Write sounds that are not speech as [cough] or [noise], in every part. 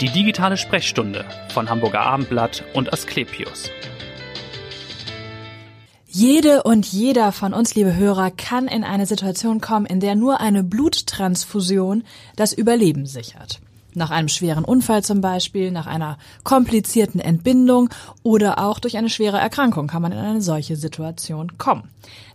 Die digitale Sprechstunde von Hamburger Abendblatt und Asklepios. Jede und jeder von uns, liebe Hörer, kann in eine Situation kommen, in der nur eine Bluttransfusion das Überleben sichert. Nach einem schweren Unfall zum Beispiel, nach einer komplizierten Entbindung oder auch durch eine schwere Erkrankung kann man in eine solche Situation kommen.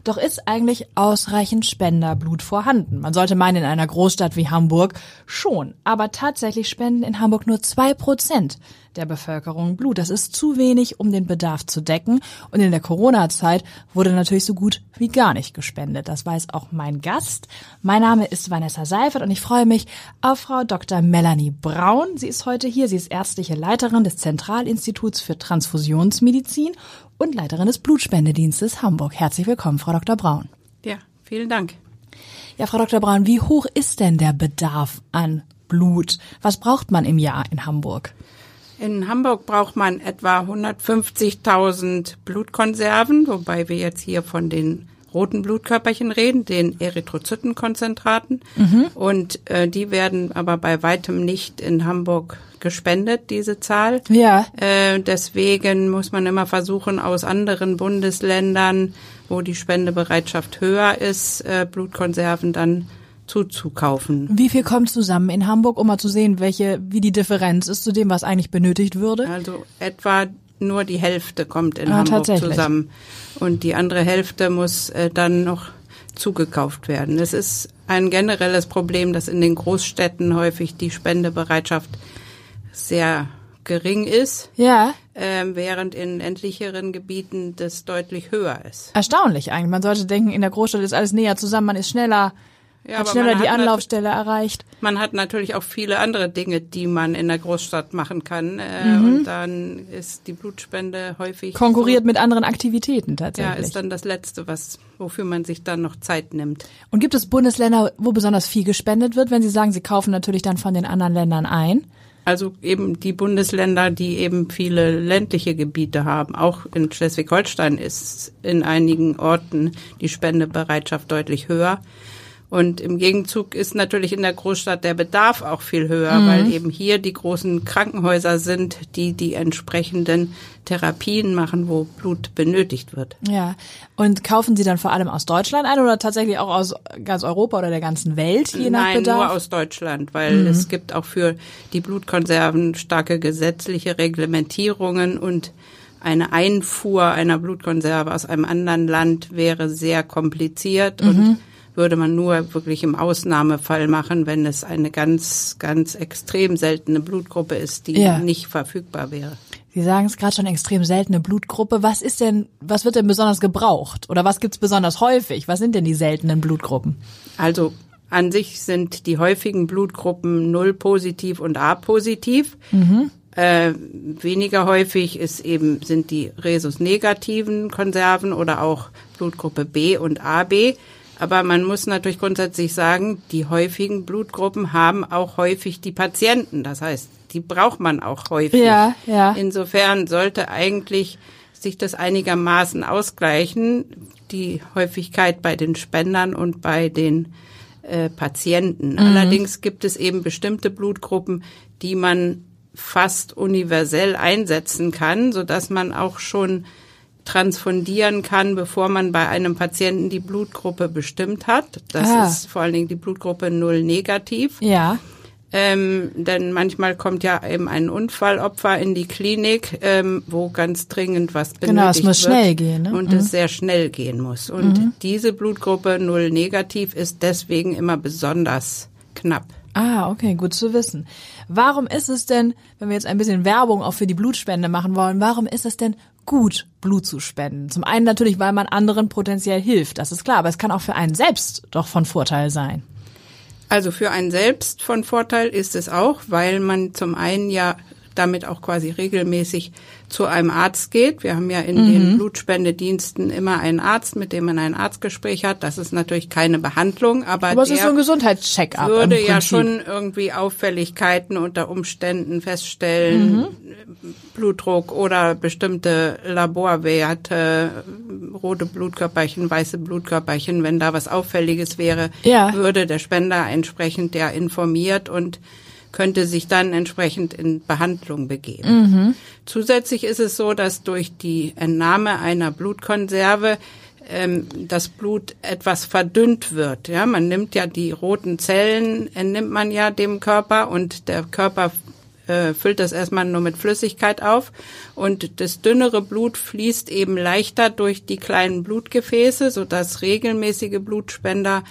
Doch ist eigentlich ausreichend Spenderblut vorhanden? Man sollte meinen, in einer Großstadt wie Hamburg schon. Aber tatsächlich spenden in Hamburg nur zwei Prozent der Bevölkerung Blut. Das ist zu wenig, um den Bedarf zu decken. Und in der Corona-Zeit wurde natürlich so gut wie gar nicht gespendet. Das weiß auch mein Gast. Mein Name ist Vanessa Seifert und ich freue mich auf Frau Dr. Melanie Braun. Sie ist heute hier. Sie ist ärztliche Leiterin des Zentralinstituts für Transfusionsmedizin und Leiterin des Blutspendedienstes Hamburg. Herzlich willkommen, Frau Dr. Braun. Ja, vielen Dank. Ja, Frau Dr. Braun, wie hoch ist denn der Bedarf an Blut? Was braucht man im Jahr in Hamburg? In Hamburg braucht man etwa 150.000 Blutkonserven, wobei wir jetzt hier von den roten Blutkörperchen reden, den Erythrozytenkonzentraten. Mhm. Und äh, die werden aber bei weitem nicht in Hamburg gespendet, diese Zahl. Ja. Äh, deswegen muss man immer versuchen, aus anderen Bundesländern, wo die Spendebereitschaft höher ist, äh, Blutkonserven dann zuzukaufen. Wie viel kommt zusammen in Hamburg, um mal zu sehen, welche, wie die Differenz ist zu dem, was eigentlich benötigt würde? Also etwa nur die Hälfte kommt in ah, Hamburg zusammen. Und die andere Hälfte muss äh, dann noch zugekauft werden. Es ist ein generelles Problem, dass in den Großstädten häufig die Spendebereitschaft sehr gering ist. Ja. Ähm, während in ländlicheren Gebieten das deutlich höher ist. Erstaunlich eigentlich. Man sollte denken, in der Großstadt ist alles näher zusammen, man ist schneller ja, hat schneller die Anlaufstelle erreicht. Man hat natürlich auch viele andere Dinge, die man in der Großstadt machen kann. Äh, mhm. Und dann ist die Blutspende häufig. Konkurriert so, mit anderen Aktivitäten tatsächlich. Ja, ist dann das Letzte, was, wofür man sich dann noch Zeit nimmt. Und gibt es Bundesländer, wo besonders viel gespendet wird, wenn Sie sagen, Sie kaufen natürlich dann von den anderen Ländern ein? Also eben die Bundesländer, die eben viele ländliche Gebiete haben. Auch in Schleswig-Holstein ist in einigen Orten die Spendebereitschaft deutlich höher. Und im Gegenzug ist natürlich in der Großstadt der Bedarf auch viel höher, mhm. weil eben hier die großen Krankenhäuser sind, die die entsprechenden Therapien machen, wo Blut benötigt wird. Ja. Und kaufen Sie dann vor allem aus Deutschland ein oder tatsächlich auch aus ganz Europa oder der ganzen Welt, je nach Nein, Bedarf? nur aus Deutschland, weil mhm. es gibt auch für die Blutkonserven starke gesetzliche Reglementierungen und eine Einfuhr einer Blutkonserve aus einem anderen Land wäre sehr kompliziert mhm. und würde man nur wirklich im Ausnahmefall machen, wenn es eine ganz, ganz extrem seltene Blutgruppe ist, die ja. nicht verfügbar wäre. Sie sagen es gerade schon extrem seltene Blutgruppe. Was ist denn, was wird denn besonders gebraucht? Oder was gibt's besonders häufig? Was sind denn die seltenen Blutgruppen? Also an sich sind die häufigen Blutgruppen null positiv und A positiv. Mhm. Äh, weniger häufig ist eben, sind die Rhesus-negativen Konserven oder auch Blutgruppe B und AB. Aber man muss natürlich grundsätzlich sagen, die häufigen Blutgruppen haben auch häufig die Patienten. Das heißt, die braucht man auch häufig. Ja, ja. Insofern sollte eigentlich sich das einigermaßen ausgleichen, die Häufigkeit bei den Spendern und bei den äh, Patienten. Mhm. Allerdings gibt es eben bestimmte Blutgruppen, die man fast universell einsetzen kann, so dass man auch schon transfundieren kann, bevor man bei einem Patienten die Blutgruppe bestimmt hat. Das ah. ist vor allen Dingen die Blutgruppe null negativ. Ja. Ähm, denn manchmal kommt ja eben ein Unfallopfer in die Klinik, ähm, wo ganz dringend was benötigt genau, es muss wird schnell gehen, ne? und mhm. es sehr schnell gehen muss. Und mhm. diese Blutgruppe null negativ ist deswegen immer besonders knapp. Ah, okay, gut zu wissen. Warum ist es denn, wenn wir jetzt ein bisschen Werbung auch für die Blutspende machen wollen, warum ist es denn gut, Blut zu spenden. Zum einen natürlich, weil man anderen potenziell hilft, das ist klar, aber es kann auch für einen selbst doch von Vorteil sein. Also für einen selbst von Vorteil ist es auch, weil man zum einen ja damit auch quasi regelmäßig zu einem Arzt geht. Wir haben ja in mhm. den Blutspendediensten immer einen Arzt, mit dem man ein Arztgespräch hat. Das ist natürlich keine Behandlung, aber, aber es ist so ein Gesundheitscheck-up. Würde ja schon irgendwie Auffälligkeiten unter Umständen feststellen, mhm. Blutdruck oder bestimmte Laborwerte, rote Blutkörperchen, weiße Blutkörperchen. Wenn da was Auffälliges wäre, ja. würde der Spender entsprechend ja informiert und könnte sich dann entsprechend in Behandlung begeben. Zusätzlich ist es so, dass durch die Entnahme einer Blutkonserve ähm, das Blut etwas verdünnt wird. Ja, man nimmt ja die roten Zellen, entnimmt man ja dem Körper und der Körper äh, füllt das erstmal nur mit Flüssigkeit auf und das dünnere Blut fließt eben leichter durch die kleinen Blutgefäße, sodass regelmäßige Blutspender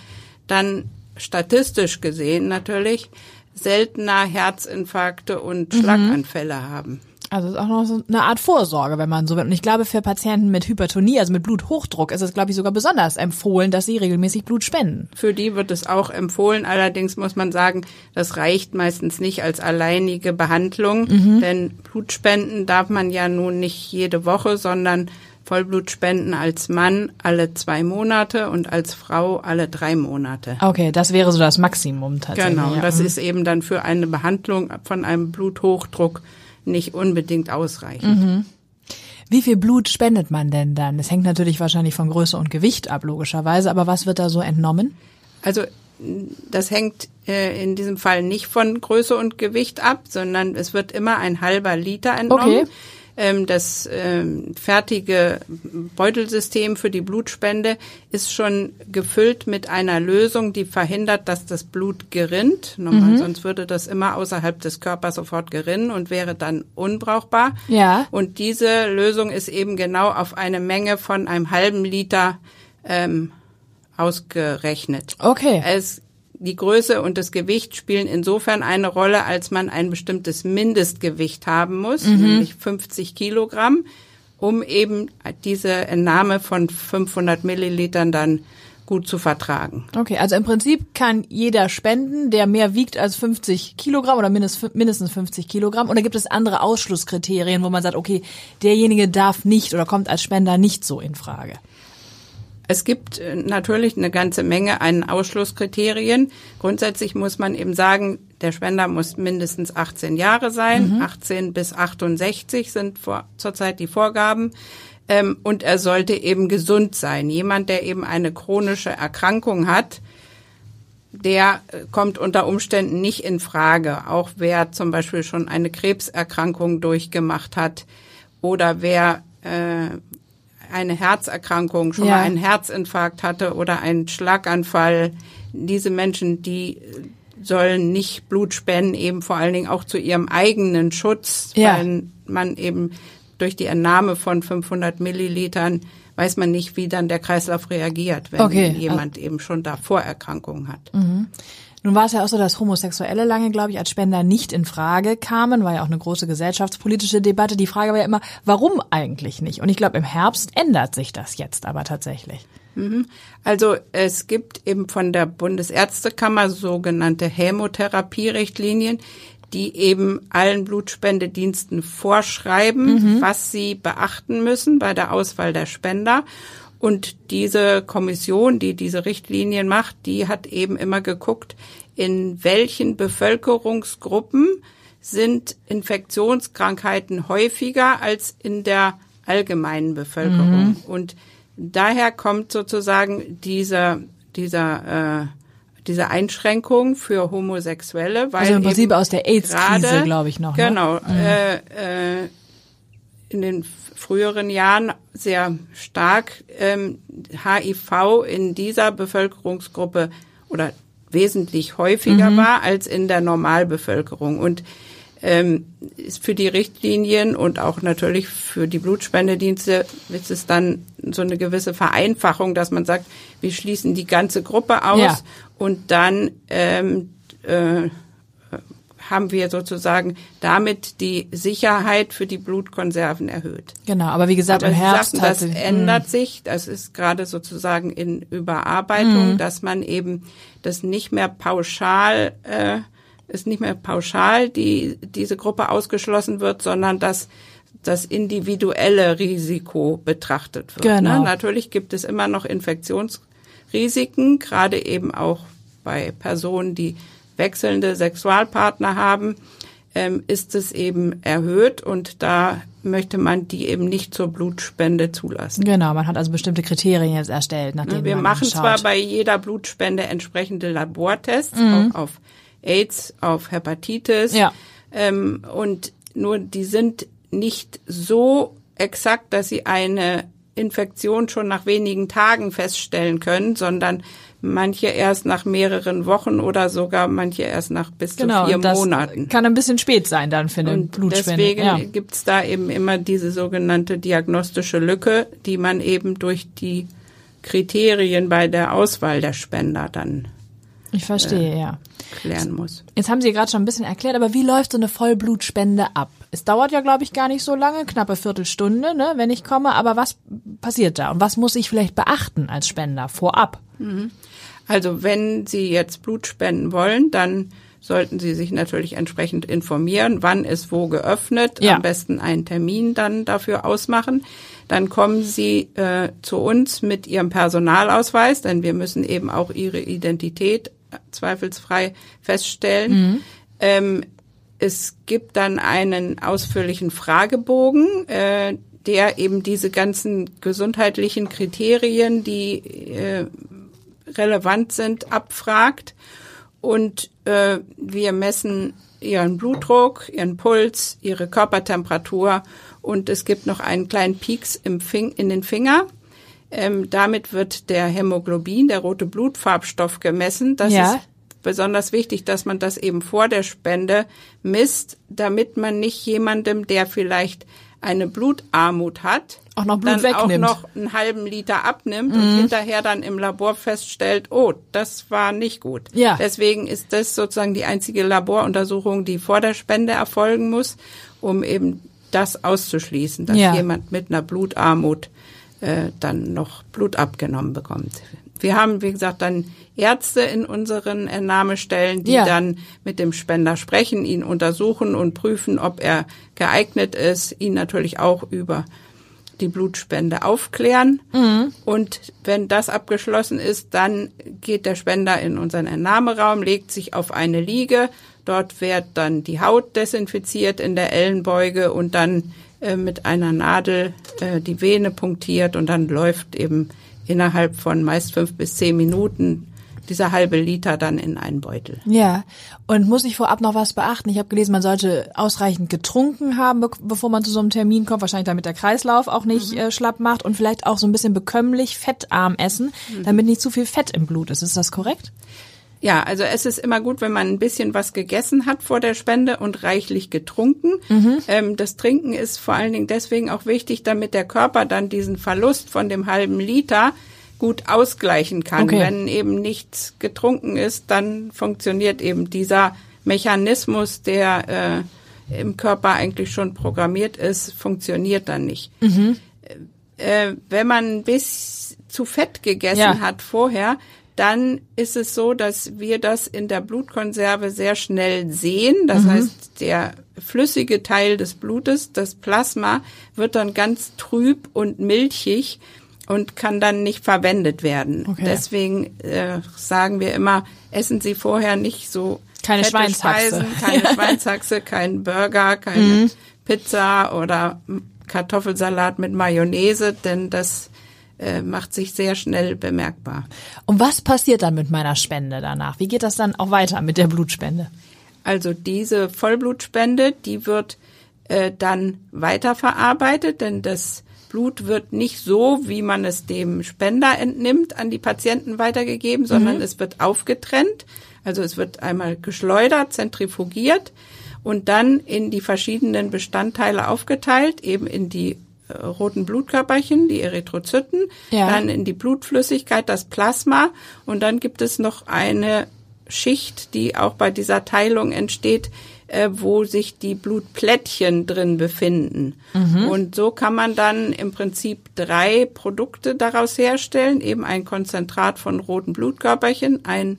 dann statistisch gesehen natürlich seltener Herzinfarkte und Schlaganfälle haben. Also es ist auch noch so eine Art Vorsorge, wenn man so will. Und ich glaube, für Patienten mit Hypertonie, also mit Bluthochdruck, ist es, glaube ich, sogar besonders empfohlen, dass sie regelmäßig Blut spenden. Für die wird es auch empfohlen. Allerdings muss man sagen, das reicht meistens nicht als alleinige Behandlung, denn Blutspenden darf man ja nun nicht jede Woche, sondern Vollblutspenden als Mann alle zwei Monate und als Frau alle drei Monate. Okay, das wäre so das Maximum tatsächlich. Genau, ja. das Mhm. ist eben dann für eine Behandlung von einem Bluthochdruck nicht unbedingt ausreichend. Mhm. Wie viel Blut spendet man denn dann? Das hängt natürlich wahrscheinlich von Größe und Gewicht ab, logischerweise. Aber was wird da so entnommen? Also das hängt äh, in diesem Fall nicht von Größe und Gewicht ab, sondern es wird immer ein halber Liter entnommen. Okay. Ähm, das ähm, fertige Beutelsystem für die Blutspende ist schon gefüllt mit einer Lösung, die verhindert, dass das Blut gerinnt. Normal, Sonst würde das immer außerhalb des Körpers sofort gerinnen und wäre dann unbrauchbar. Ja. Und diese Lösung ist eben genau auf eine Menge von einem halben Liter ähm, ausgerechnet. Okay. Es, die Größe und das Gewicht spielen insofern eine Rolle, als man ein bestimmtes Mindestgewicht haben muss, nämlich 50 Kilogramm, um eben diese Entnahme von 500 Millilitern dann gut zu vertragen. Okay, also im Prinzip kann jeder spenden, der mehr wiegt als 50 Kilogramm oder mindest, mindestens 50 Kilogramm. Oder gibt es andere Ausschlusskriterien, wo man sagt, okay, derjenige darf nicht oder kommt als Spender nicht so in Frage? Es gibt äh, natürlich eine ganze Menge an Ausschlusskriterien. Grundsätzlich muss man eben sagen, der Spender muss mindestens 18 Jahre sein. 18 bis 68 sind vor, zurzeit die Vorgaben. Ähm, und er sollte eben gesund sein. Jemand, der eben eine chronische Erkrankung hat, der äh, kommt unter Umständen nicht in Frage. Auch wer zum Beispiel schon eine Krebserkrankung durchgemacht hat oder wer äh, eine Herzerkrankung, schon Ja. mal einen Herzinfarkt hatte oder einen Schlaganfall. Diese Menschen, die sollen nicht Blut spenden, eben vor allen Dingen auch zu ihrem eigenen Schutz, Ja. weil man eben durch die Entnahme von 500 Millilitern weiß man nicht, wie dann der Kreislauf reagiert, wenn Okay. jemand eben schon da Vorerkrankungen hat. Nun war es ja auch so, dass Homosexuelle lange, glaube ich, als Spender nicht in Frage kamen, war ja auch eine große gesellschaftspolitische Debatte. Die Frage war ja immer, warum eigentlich nicht? Und ich glaube, im Herbst ändert sich das jetzt aber tatsächlich. Also es gibt eben von der Bundesärztekammer sogenannte Hämotherapie-Richtlinien, die eben allen Blutspendediensten vorschreiben, was sie beachten müssen bei der Auswahl der Spender. Und diese Kommission, die diese Richtlinien macht, die hat eben immer geguckt, in welchen Bevölkerungsgruppen sind Infektionskrankheiten häufiger als in der allgemeinen Bevölkerung. Und daher kommt sozusagen dieser, dieser, äh, diese Einschränkung für Homosexuelle, weil Also im Prinzip aus der AIDS-Krise, glaube ich, noch, ne? Genau. Äh, äh, in den früheren Jahren sehr stark ähm, HIV in dieser Bevölkerungsgruppe oder wesentlich häufiger war als in der Normalbevölkerung. Und ähm, ist für die Richtlinien und auch natürlich für die Blutspendedienste ist es dann so eine gewisse Vereinfachung, dass man sagt, wir schließen die ganze Gruppe aus Ja. und dann ähm, äh, haben wir sozusagen damit die Sicherheit für die Blutkonserven erhöht. Genau, aber wie gesagt, Aber im Herbst sagten, das ändert sich. Das ist gerade sozusagen in Überarbeitung, dass man eben das nicht mehr pauschal äh, ist nicht mehr pauschal die diese Gruppe ausgeschlossen wird, sondern dass das individuelle Risiko betrachtet wird. Genau. Ne? Natürlich gibt es immer noch Infektionsrisiken, gerade eben auch bei Personen, die wechselnde Sexualpartner haben, ähm, ist es eben erhöht und da möchte man die eben nicht zur Blutspende zulassen. Genau, man hat also bestimmte Kriterien jetzt erstellt, nachdem Wir man machen schaut. zwar bei jeder Blutspende entsprechende Labortests, Mhm. auch auf AIDS, auf Hepatitis. Ja. Ähm, und nur die sind nicht so exakt, dass sie eine Infektion schon nach wenigen Tagen feststellen können, sondern manche erst nach mehreren Wochen oder sogar manche erst nach bis Genau, zu vier das Monaten. kann ein bisschen spät sein dann für eine Und Blutspende. deswegen ja. gibt's da eben immer diese sogenannte diagnostische Lücke, die man eben durch die Kriterien bei der Auswahl der Spender dann Ich verstehe, ja. klären muss. Jetzt haben Sie gerade schon ein bisschen erklärt, aber wie läuft so eine Vollblutspende ab? Es dauert ja, glaube ich, gar nicht so lange, knappe Viertelstunde, ne, wenn ich komme. Aber was passiert da? Und was muss ich vielleicht beachten als Spender vorab? Also wenn Sie jetzt Blut spenden wollen, dann sollten Sie sich natürlich entsprechend informieren, wann ist wo geöffnet, Ja. am besten einen Termin dann dafür ausmachen. Dann kommen Sie äh, zu uns mit Ihrem Personalausweis, denn wir müssen eben auch Ihre Identität äh, zweifelsfrei feststellen. Ähm, es gibt dann einen ausführlichen Fragebogen, äh, der eben diese ganzen gesundheitlichen Kriterien, die äh, relevant sind, abfragt. Und äh, wir messen ihren Blutdruck, ihren Puls, ihre Körpertemperatur und es gibt noch einen kleinen Pieks im Fing in den Finger. Ähm, damit wird der Hämoglobin, der rote Blutfarbstoff, gemessen. Das Ja. ist besonders wichtig, dass man das eben vor der Spende misst, damit man nicht jemandem, der vielleicht eine Blutarmut hat, Auch noch Blut dann wegnimmt. auch noch einen halben Liter abnimmt und hinterher dann im Labor feststellt, oh, das war nicht gut. Ja. Deswegen ist das sozusagen die einzige Laboruntersuchung, die vor der Spende erfolgen muss, um eben das auszuschließen, dass Ja. jemand mit einer Blutarmut äh, dann noch Blut abgenommen bekommt. Wir haben, wie gesagt, dann Ärzte in unseren Entnahmestellen, die Ja. dann mit dem Spender sprechen, ihn untersuchen und prüfen, ob er geeignet ist, ihn natürlich auch über die Blutspende aufklären. Und wenn das abgeschlossen ist, dann geht der Spender in unseren Entnahmeraum, legt sich auf eine Liege. Dort wird dann die Haut desinfiziert in der Ellenbeuge und dann äh, mit einer Nadel äh, die Vene punktiert und dann läuft eben innerhalb von meist fünf bis zehn Minuten dieser halbe Liter dann in einen Beutel. Ja, und muss ich vorab noch was beachten? Ich habe gelesen, man sollte ausreichend getrunken haben, be bevor man zu so einem Termin kommt, wahrscheinlich damit der Kreislauf auch nicht äh, schlapp macht und vielleicht auch so ein bisschen bekömmlich fettarm essen, damit nicht zu viel Fett im Blut ist. Ist das korrekt? Ja, also es ist immer gut, wenn man ein bisschen was gegessen hat vor der Spende und reichlich getrunken. Ähm, das Trinken ist vor allen Dingen deswegen auch wichtig, damit der Körper dann diesen Verlust von dem halben Liter gut ausgleichen kann. Okay. Wenn eben nichts getrunken ist, dann funktioniert eben dieser Mechanismus, der äh, im Körper eigentlich schon programmiert ist, funktioniert dann nicht. Äh, wenn man bis zu fett gegessen Ja. hat vorher, dann ist es so, dass wir das in der Blutkonserve sehr schnell sehen. Das heißt, der flüssige Teil des Blutes, das Plasma, wird dann ganz trüb und milchig und kann dann nicht verwendet werden. Okay. Deswegen äh, sagen wir immer, essen Sie vorher nicht so Keine Schweinshaxe. Speisen, keine [laughs] Schweinshaxe, kein Burger, keine Pizza oder Kartoffelsalat mit Mayonnaise, denn das äh, macht sich sehr schnell bemerkbar. Und was passiert dann mit meiner Spende danach? Wie geht das dann auch weiter mit der Blutspende? Also diese Vollblutspende, die wird äh, dann weiterverarbeitet, denn das Blut wird nicht so, wie man es dem Spender entnimmt, an die Patienten weitergegeben, sondern es wird aufgetrennt. Also es wird einmal geschleudert, zentrifugiert und dann in die verschiedenen Bestandteile aufgeteilt, eben in die roten Blutkörperchen, die Erythrozyten, Ja. dann in die Blutflüssigkeit, das Plasma und dann gibt es noch eine Schicht, die auch bei dieser Teilung entsteht, äh, wo sich die Blutplättchen drin befinden. Und so kann man dann im Prinzip drei Produkte daraus herstellen, eben ein Konzentrat von roten Blutkörperchen, ein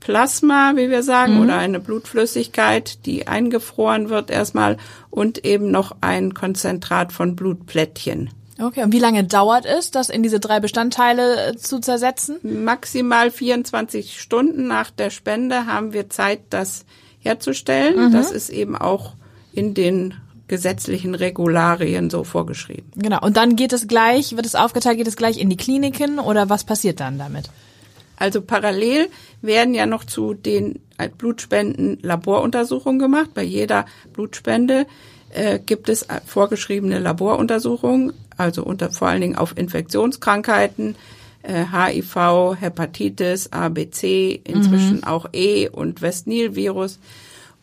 Plasma, wie wir sagen, oder eine Blutflüssigkeit, die eingefroren wird erstmal und eben noch ein Konzentrat von Blutplättchen. Okay, und wie lange dauert es, das in diese drei Bestandteile äh, zu zersetzen? maximal 24 Stunden nach der Spende haben wir Zeit, das herzustellen. Das ist eben auch in den gesetzlichen Regularien so vorgeschrieben. Genau. Und dann geht es gleich, wird es aufgeteilt, geht es gleich in die Kliniken oder was passiert dann damit? Also parallel werden ja noch zu den Blutspenden Laboruntersuchungen gemacht. Bei jeder Blutspende äh, gibt es vorgeschriebene Laboruntersuchungen, also unter vor allen Dingen auf Infektionskrankheiten, äh, HIV, Hepatitis, ABC, inzwischen mhm. auch E und West-Nil-Virus.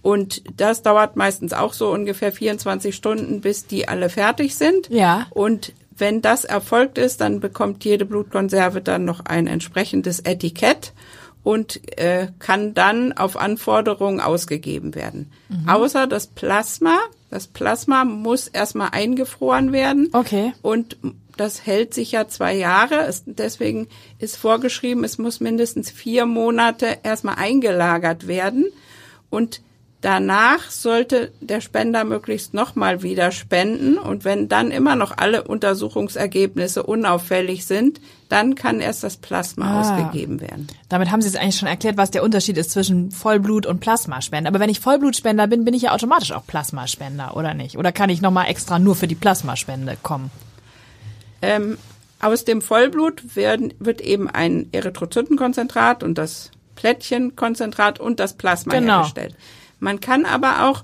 Und das dauert meistens auch so ungefähr 24 Stunden, bis die alle fertig sind. Ja. Und wenn das erfolgt ist, dann bekommt jede Blutkonserve dann noch ein entsprechendes Etikett und äh, kann dann auf Anforderungen ausgegeben werden. Mhm. Außer das Plasma. Das Plasma muss erstmal eingefroren werden. Okay. Und das hält sich ja zwei Jahre. Es, deswegen ist vorgeschrieben, es muss mindestens vier Monate erstmal eingelagert werden. Und Danach sollte der Spender möglichst nochmal wieder spenden und wenn dann immer noch alle Untersuchungsergebnisse unauffällig sind, dann kann erst das Plasma ah. ausgegeben werden. Damit haben Sie es eigentlich schon erklärt, was der Unterschied ist zwischen Vollblut und Plasmaspender. Aber wenn ich Vollblutspender bin, bin ich ja automatisch auch Plasmaspender, oder nicht? Oder kann ich nochmal extra nur für die Plasmaspende kommen? Ähm, aus dem Vollblut werden, wird eben ein Erythrozytenkonzentrat und das Plättchenkonzentrat und das Plasma genau. hergestellt. Man kann aber auch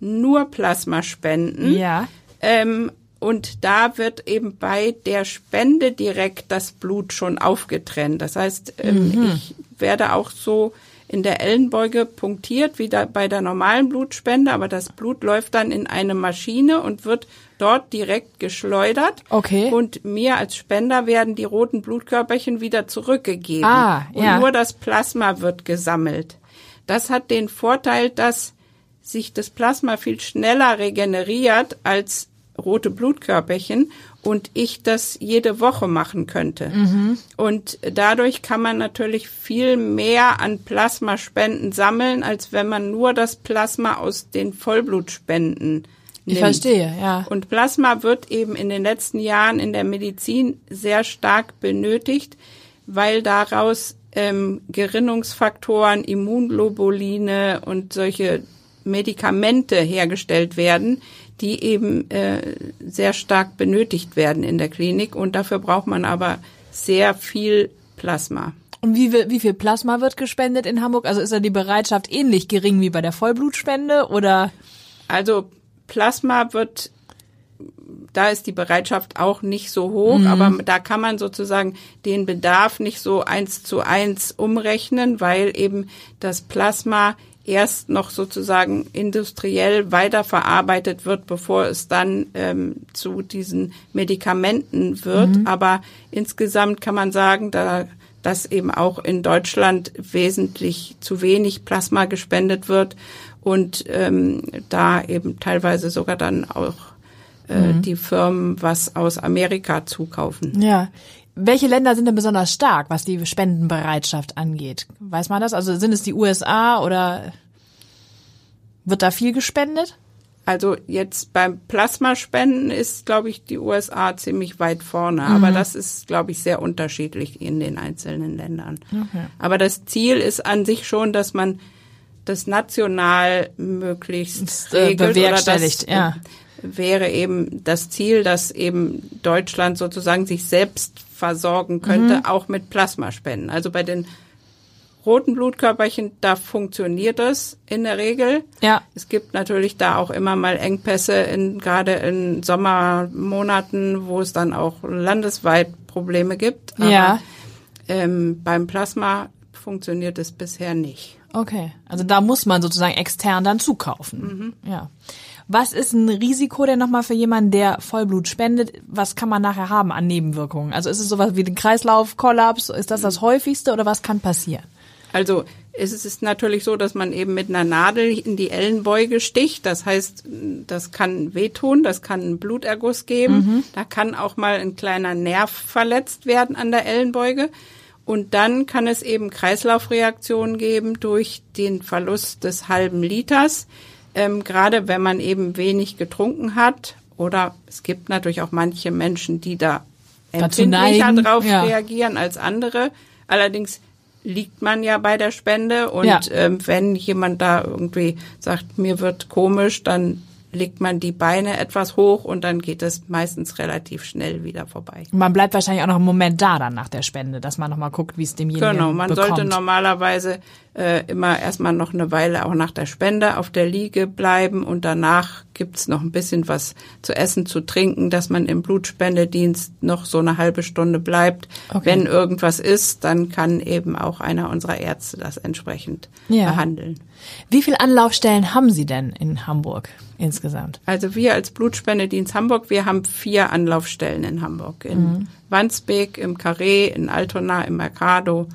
nur Plasma spenden. Ja. Ähm, und da wird eben bei der Spende direkt das Blut schon aufgetrennt. Das heißt, ähm, mhm. ich werde auch so in der Ellenbeuge punktiert, wie da bei der normalen Blutspende, aber das Blut läuft dann in eine Maschine und wird dort direkt geschleudert. Okay. Und mir als Spender werden die roten Blutkörperchen wieder zurückgegeben. Ah, ja. Und nur das Plasma wird gesammelt. Das hat den Vorteil, dass sich das Plasma viel schneller regeneriert als rote Blutkörperchen und ich das jede Woche machen könnte. Mhm. Und dadurch kann man natürlich viel mehr an Plasmaspenden sammeln, als wenn man nur das Plasma aus den Vollblutspenden nimmt. Ich verstehe, ja. Und Plasma wird eben in den letzten Jahren in der Medizin sehr stark benötigt, weil daraus ähm, Gerinnungsfaktoren, Immunglobuline und solche Medikamente hergestellt werden, die eben äh, sehr stark benötigt werden in der Klinik. Und dafür braucht man aber sehr viel Plasma. Und wie, wie viel Plasma wird gespendet in Hamburg? Also ist da die Bereitschaft ähnlich gering wie bei der Vollblutspende oder? Also Plasma wird da ist die Bereitschaft auch nicht so hoch, mhm. aber da kann man sozusagen den Bedarf nicht so eins zu eins umrechnen, weil eben das Plasma erst noch sozusagen industriell weiterverarbeitet wird, bevor es dann ähm, zu diesen Medikamenten wird. Mhm. Aber insgesamt kann man sagen, da dass eben auch in Deutschland wesentlich zu wenig Plasma gespendet wird und ähm, da eben teilweise sogar dann auch äh, mhm. die Firmen was aus Amerika zukaufen. Ja. Welche Länder sind denn besonders stark, was die Spendenbereitschaft angeht? Weiß man das? Also sind es die USA oder wird da viel gespendet? Also jetzt beim Plasmaspenden ist, glaube ich, die USA ziemlich weit vorne. Mhm. Aber das ist, glaube ich, sehr unterschiedlich in den einzelnen Ländern. Okay. Aber das Ziel ist an sich schon, dass man das national möglichst äh, regelt bewerkstelligt, oder das, ja wäre eben das Ziel, dass eben Deutschland sozusagen sich selbst versorgen könnte, mhm. auch mit Plasmaspenden. Also bei den roten Blutkörperchen, da funktioniert das in der Regel. Ja. Es gibt natürlich da auch immer mal Engpässe, in, gerade in Sommermonaten, wo es dann auch landesweit Probleme gibt. Aber, ja. Ähm, beim Plasma funktioniert es bisher nicht. Okay, also da muss man sozusagen extern dann zukaufen. Mhm. Ja. Was ist ein Risiko denn nochmal für jemanden, der Vollblut spendet? Was kann man nachher haben an Nebenwirkungen? Also ist es sowas wie den Kreislaufkollaps? Ist das das häufigste oder was kann passieren? Also es ist natürlich so, dass man eben mit einer Nadel in die Ellenbeuge sticht. Das heißt, das kann wehtun, das kann einen Bluterguss geben. Mhm. Da kann auch mal ein kleiner Nerv verletzt werden an der Ellenbeuge. Und dann kann es eben Kreislaufreaktionen geben durch den Verlust des halben Liters ähm, gerade wenn man eben wenig getrunken hat oder es gibt natürlich auch manche Menschen, die da empfindlicher drauf ja. reagieren als andere. Allerdings liegt man ja bei der Spende und ja. ähm, wenn jemand da irgendwie sagt, mir wird komisch, dann legt man die Beine etwas hoch und dann geht es meistens relativ schnell wieder vorbei. Man bleibt wahrscheinlich auch noch einen Moment da dann nach der Spende, dass man nochmal guckt, wie es demjenigen Genau, man bekommt. sollte normalerweise äh, immer erstmal noch eine Weile auch nach der Spende auf der Liege bleiben und danach gibt's noch ein bisschen was zu essen, zu trinken, dass man im Blutspendedienst noch so eine halbe Stunde bleibt. Okay. Wenn irgendwas ist, dann kann eben auch einer unserer Ärzte das entsprechend Ja. behandeln. Wie viele Anlaufstellen haben Sie denn in Hamburg insgesamt? Also wir als Blutspendedienst Hamburg, wir haben vier Anlaufstellen in Hamburg. In Mhm. Wandsbek, im Carré, in Altona, im Mercado,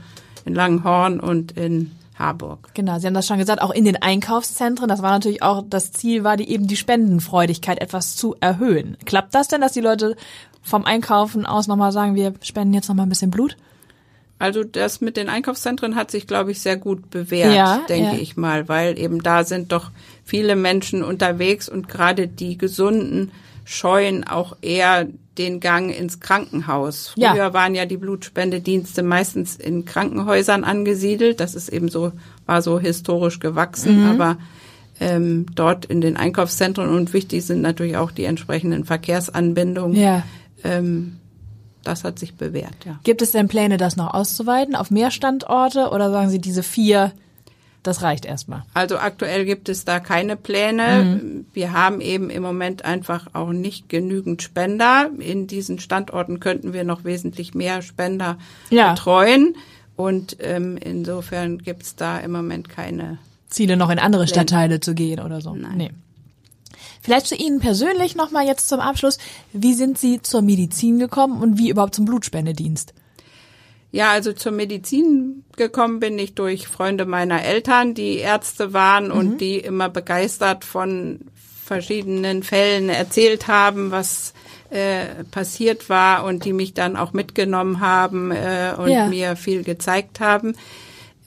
in Langenhorn und in Harburg. Genau, Sie haben das schon gesagt, auch in den Einkaufszentren. Das war natürlich auch das Ziel, war die eben die Spendenfreudigkeit etwas zu erhöhen. Klappt das denn, dass die Leute vom Einkaufen aus nochmal sagen, wir spenden jetzt nochmal ein bisschen Blut? Also das mit den Einkaufszentren hat sich, glaube ich, sehr gut bewährt, Ja, denke ja. ich mal, weil eben da sind doch viele Menschen unterwegs und gerade die Gesunden scheuen auch eher den Gang ins Krankenhaus. Ja. Früher waren ja die Blutspendedienste meistens in Krankenhäusern angesiedelt. Das ist eben so, war so historisch gewachsen, Mhm. aber ähm, dort in den Einkaufszentren und wichtig sind natürlich auch die entsprechenden Verkehrsanbindungen. Ja. Ähm, das hat sich bewährt, ja. Gibt es denn Pläne, das noch auszuweiten auf mehr Standorte oder sagen Sie, diese vier, das reicht erstmal? Also aktuell gibt es da keine Pläne. Wir haben eben im Moment einfach auch nicht genügend Spender. In diesen Standorten könnten wir noch wesentlich mehr Spender Ja. betreuen. Und ähm, insofern gibt es da im Moment keine. Ziele noch in andere Stadtteile zu gehen oder so? Nein. Nee. Vielleicht zu Ihnen persönlich nochmal jetzt zum Abschluss. Wie sind Sie zur Medizin gekommen und wie überhaupt zum Blutspendedienst? Ja, also zur Medizin gekommen bin ich durch Freunde meiner Eltern, die Ärzte waren und die immer begeistert von verschiedenen Fällen erzählt haben, was äh, passiert war und die mich dann auch mitgenommen haben äh, und Ja. mir viel gezeigt haben.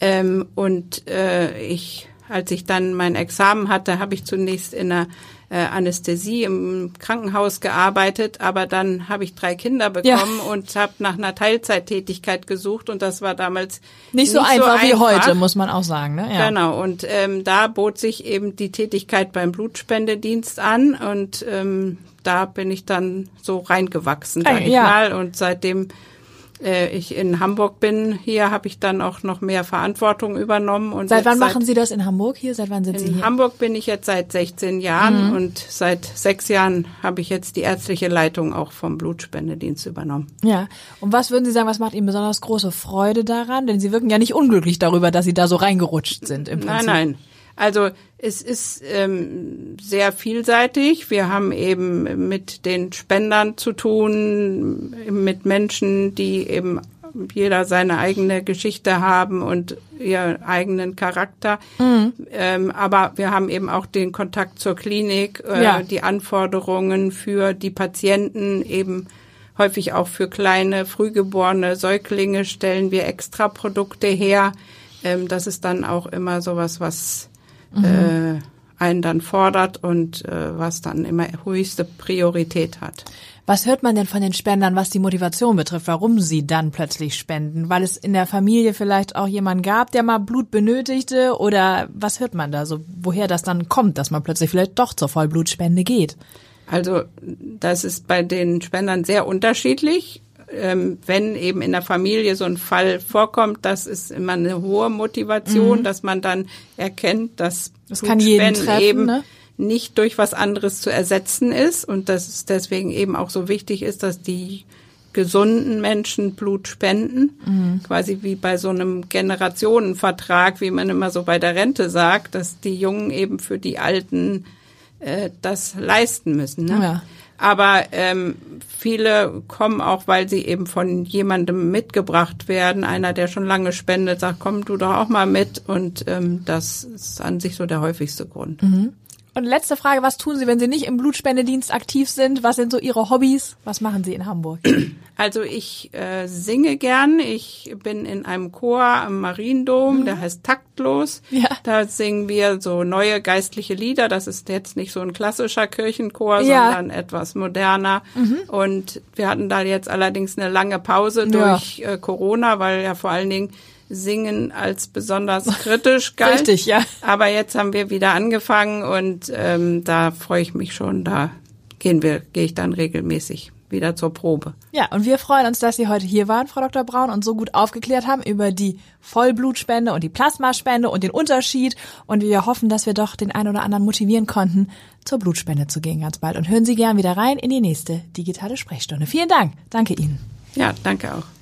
Ähm, und äh, ich, als ich dann mein Examen hatte, habe ich zunächst in der äh, Anästhesie im Krankenhaus gearbeitet, aber dann habe ich drei Kinder bekommen und habe nach einer Teilzeittätigkeit gesucht und das war damals Nicht so einfach wie heute, muss man auch sagen. Ne? Ja. Genau, und ähm, da bot sich eben die Tätigkeit beim Blutspendedienst an und ähm, da bin ich dann so reingewachsen, sag ich ja. mal. Und seitdem äh, ich in Hamburg bin, hier habe ich dann auch noch mehr Verantwortung übernommen. Und Seit wann machen Sie das in Hamburg hier? Seit wann sind Sie in hier? Hamburg bin ich jetzt seit 16 Jahren Mhm. und seit sechs Jahren habe ich jetzt die ärztliche Leitung auch vom Blutspendedienst übernommen. Ja. Und was würden Sie sagen, was macht Ihnen besonders große Freude daran? Denn Sie wirken ja nicht unglücklich darüber, dass Sie da so reingerutscht sind im Prinzip. Nein, nein. Also es ist ähm, sehr vielseitig. Wir haben eben mit den Spendern zu tun, mit Menschen, die eben jeder seine eigene Geschichte haben und ihren eigenen Charakter. Mhm. Ähm, aber wir haben eben auch den Kontakt zur Klinik, äh, Ja. die Anforderungen für die Patienten eben häufig auch für kleine, frühgeborene Säuglinge stellen wir extra Produkte her. Ähm, das ist dann auch immer sowas, was äh, einen dann fordert und äh, was dann immer höchste Priorität hat. Was hört man denn von den Spendern, was die Motivation betrifft, warum sie dann plötzlich spenden? Weil es in der Familie vielleicht auch jemanden gab, der mal Blut benötigte? Oder was hört man da so, woher das dann kommt, dass man plötzlich vielleicht doch zur Vollblutspende geht? Also das ist bei den Spendern sehr unterschiedlich. Ähm, wenn eben in der Familie so ein Fall vorkommt, das ist immer eine hohe Motivation, dass man dann erkennt, dass Mhm. Das Blutspenden treffen, eben ne? nicht durch was anderes zu ersetzen ist und dass es deswegen eben auch so wichtig ist, dass die gesunden Menschen Blut spenden, Mhm. quasi wie bei so einem Generationenvertrag, wie man immer so bei der Rente sagt, dass die Jungen eben für die Alten äh, das leisten müssen. Ne? Ja. Aber ähm, viele kommen auch, weil sie eben von jemandem mitgebracht werden. Einer, der schon lange spendet, sagt, komm du doch auch mal mit. Und ähm, das ist an sich so der häufigste Grund. Und letzte Frage, was tun Sie, wenn Sie nicht im Blutspendedienst aktiv sind? Was sind so Ihre Hobbys? Was machen Sie in Hamburg? [clears throat] Also ich äh, singe gern. Ich bin in einem Chor am Mariendom, der heißt Taktlos. Ja. Da singen wir so neue geistliche Lieder. Das ist jetzt nicht so ein klassischer Kirchenchor, Ja. sondern etwas moderner. Und wir hatten da jetzt allerdings eine lange Pause Ja. durch äh, Corona, weil ja vor allen Dingen Singen als besonders kritisch [laughs] galt. Richtig, ja. Aber jetzt haben wir wieder angefangen und ähm, da freue ich mich schon. Da gehen wir, gehe ich dann regelmäßig wieder zur Probe. Ja, und wir freuen uns, dass Sie heute hier waren, Frau Dr. Braun, und so gut aufgeklärt haben über die Vollblutspende und die Plasmaspende und den Unterschied. Und wir hoffen, dass wir doch den einen oder anderen motivieren konnten, zur Blutspende zu gehen ganz bald. Und hören Sie gern wieder rein in die nächste digitale Sprechstunde. Vielen Dank. Danke Ihnen. Ja, danke auch.